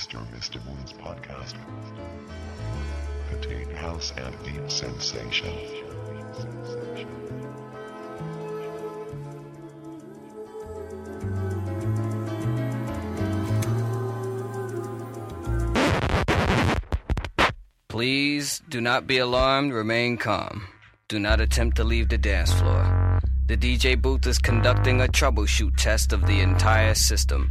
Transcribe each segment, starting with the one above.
Mr. Mr. Moon's podcast. Tate House and Beat Sensation. Please do not be alarmed, remain calm. Do not attempt to leave the dance floor. The DJ booth is conducting a troubleshoot test of the entire system.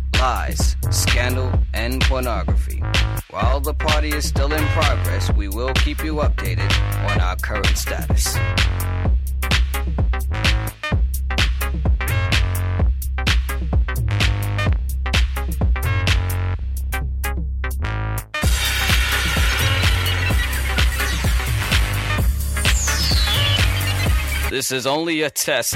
lies, scandal, and pornography. While the party is still in progress, we will keep you updated on our current status. This is only a test.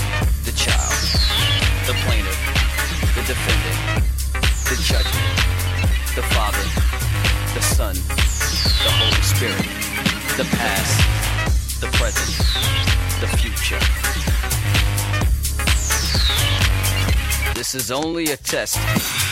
child, the plaintiff, the defendant, the judgment, the Father, the Son, the Holy Spirit, the past, the present, the future. This is only a test.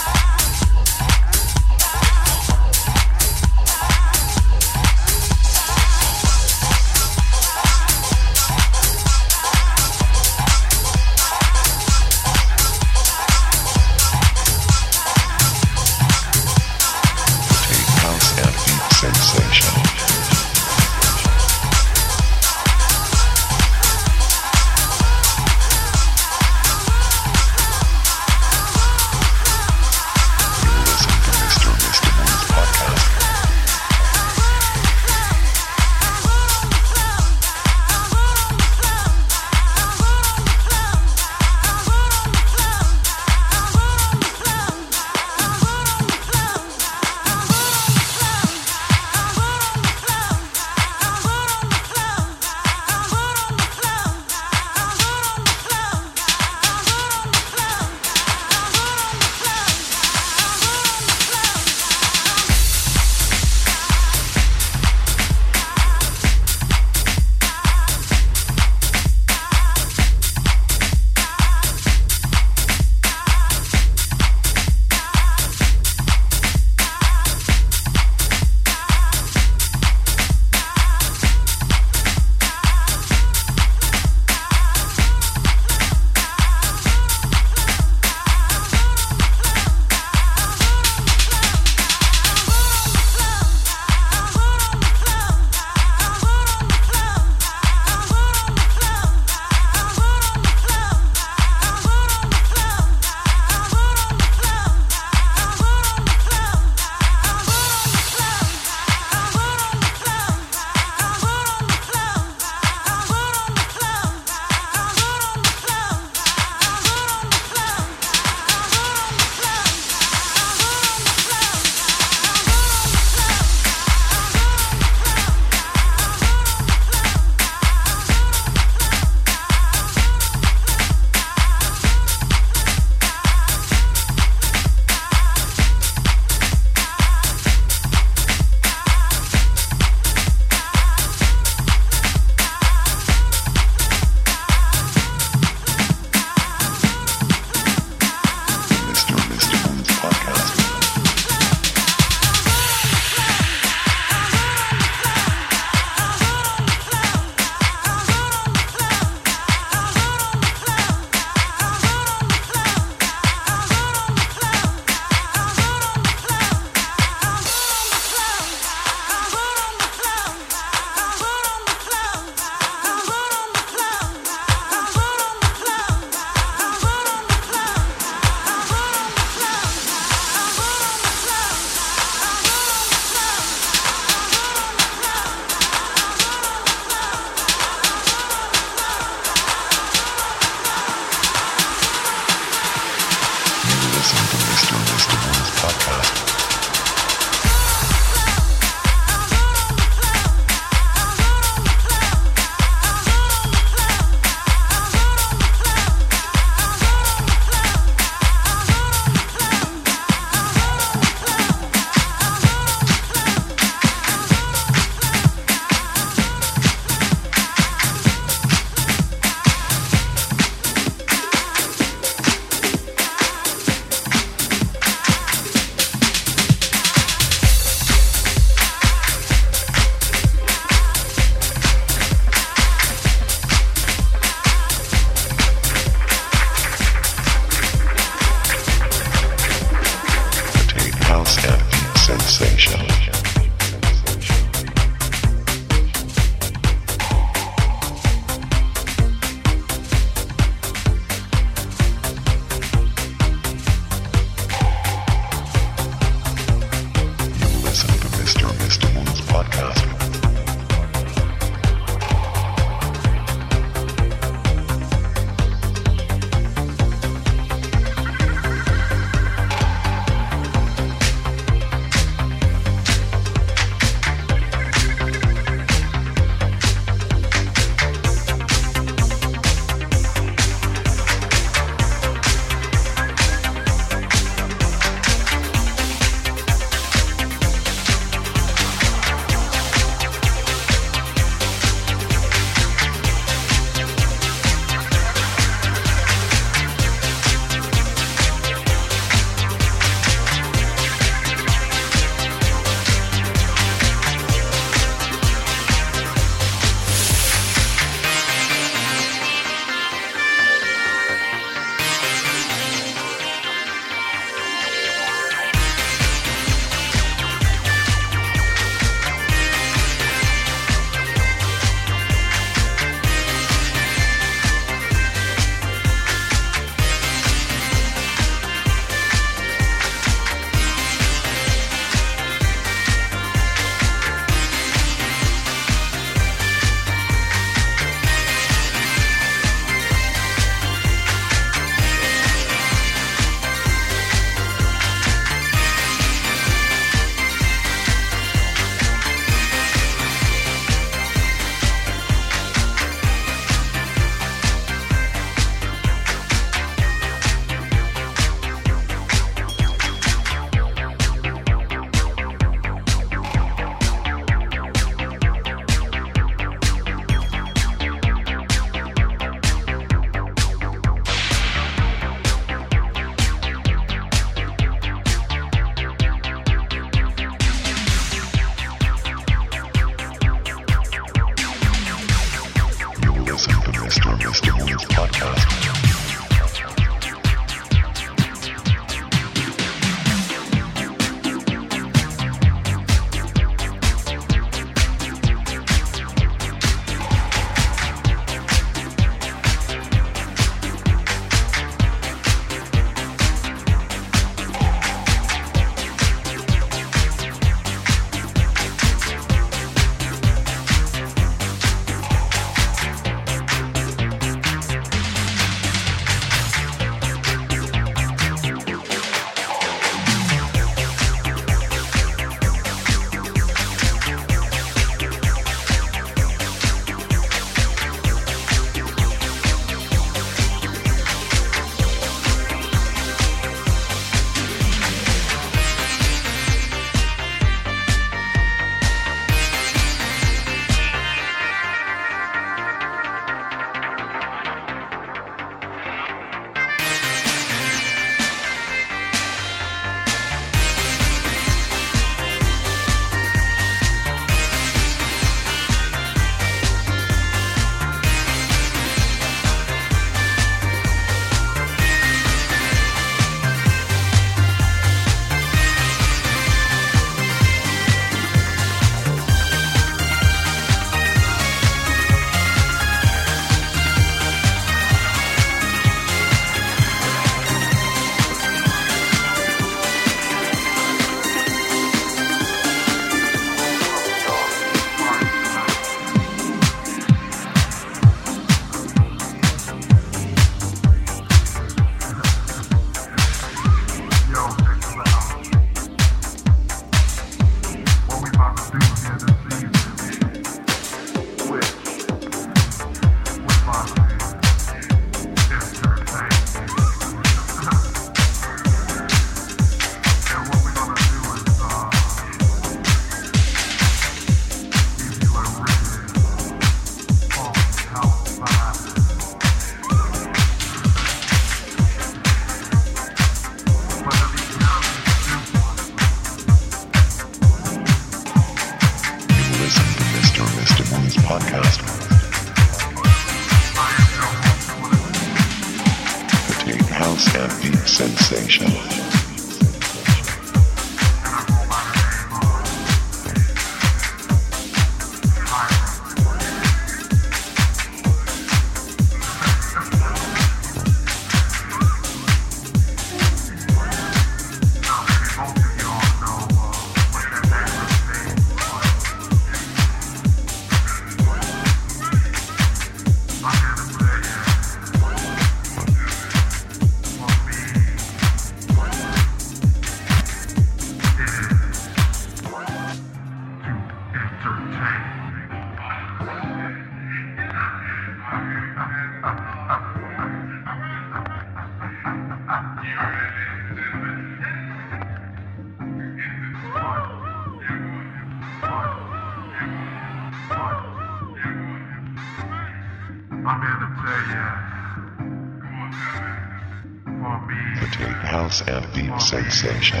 station.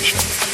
station.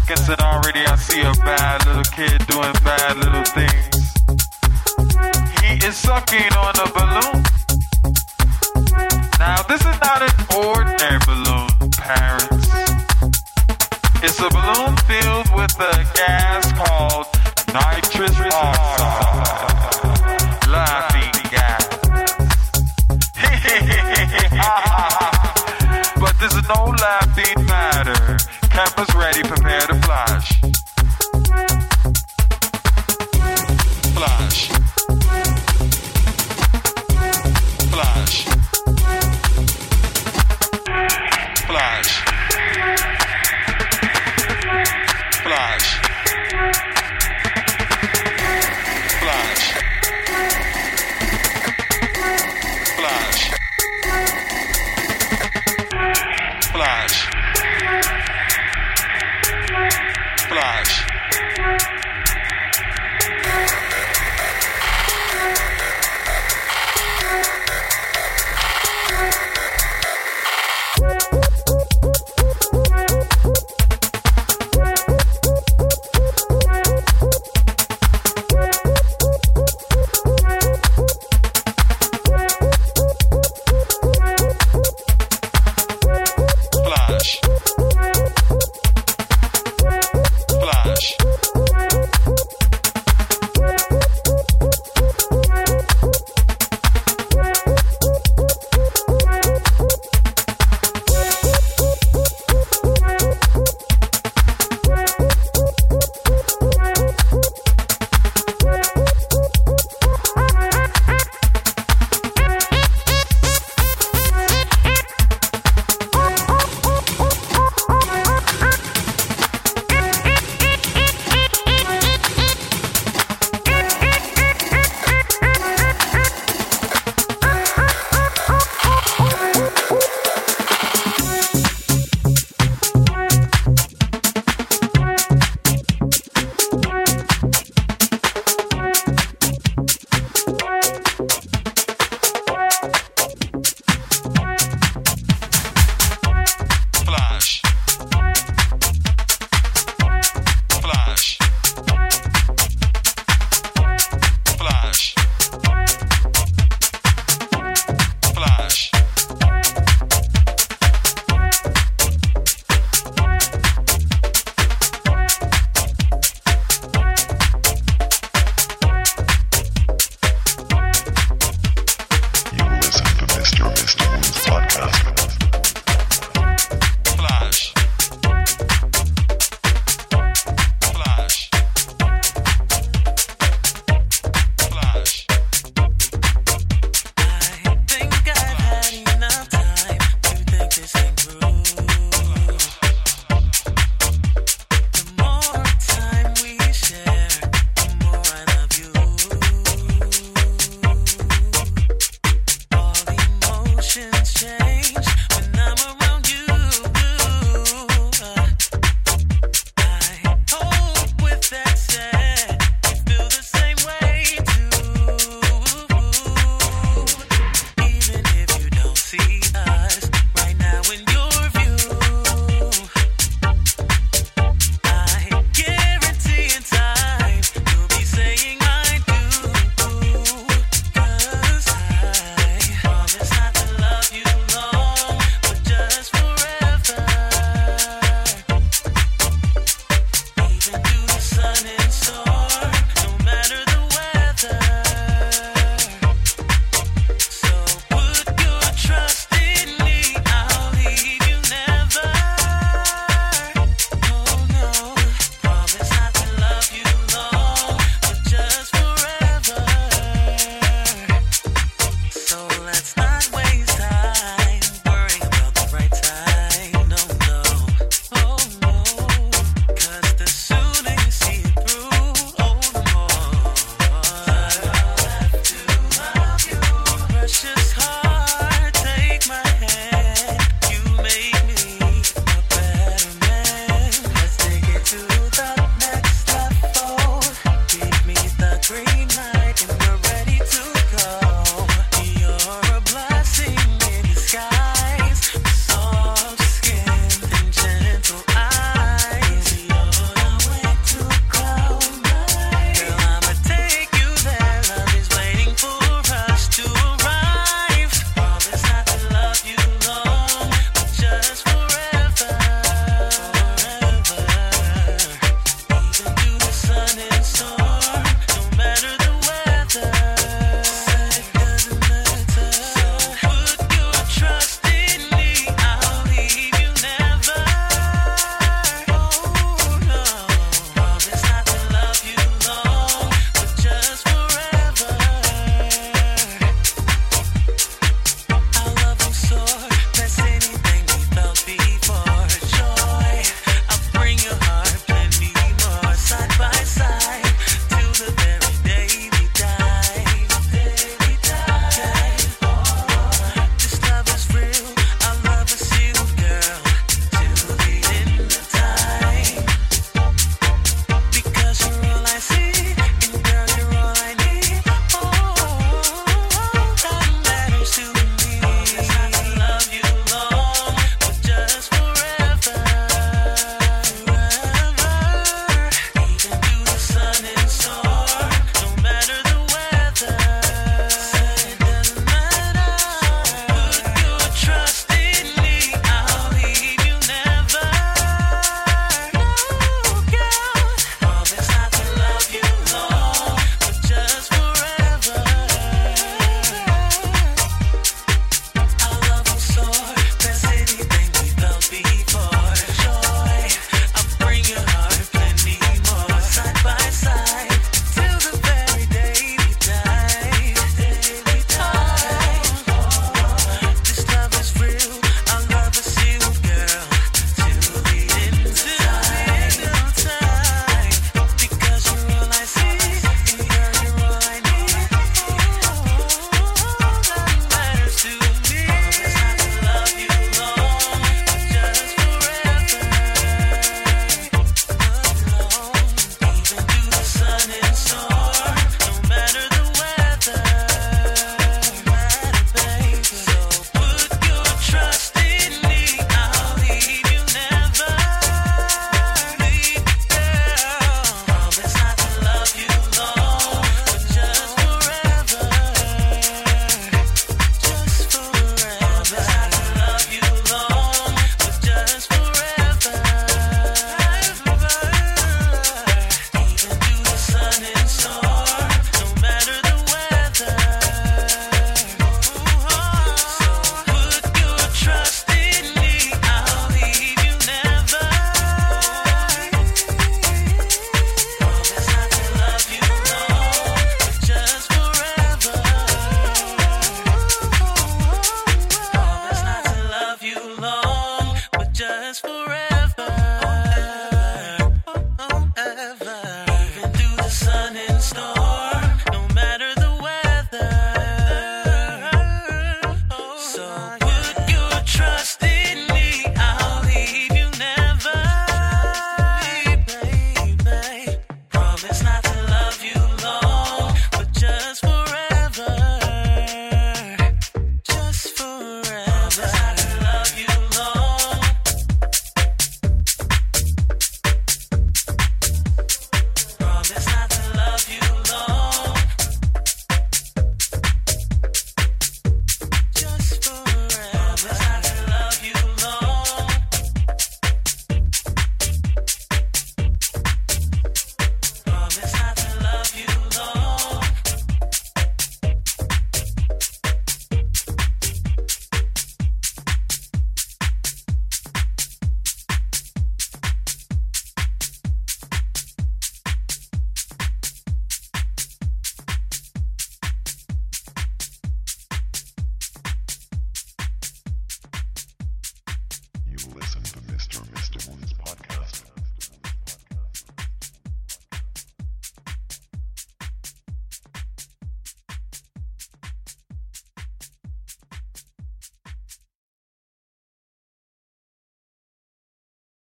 I guess already I see a bad little kid doing bad little things. He is sucking on a balloon. Now this is not an ordinary balloon, parents. It's a balloon filled with a gas called nitrous oxide. Laughing gas. but this is no laughing matter. Campus ready, prepared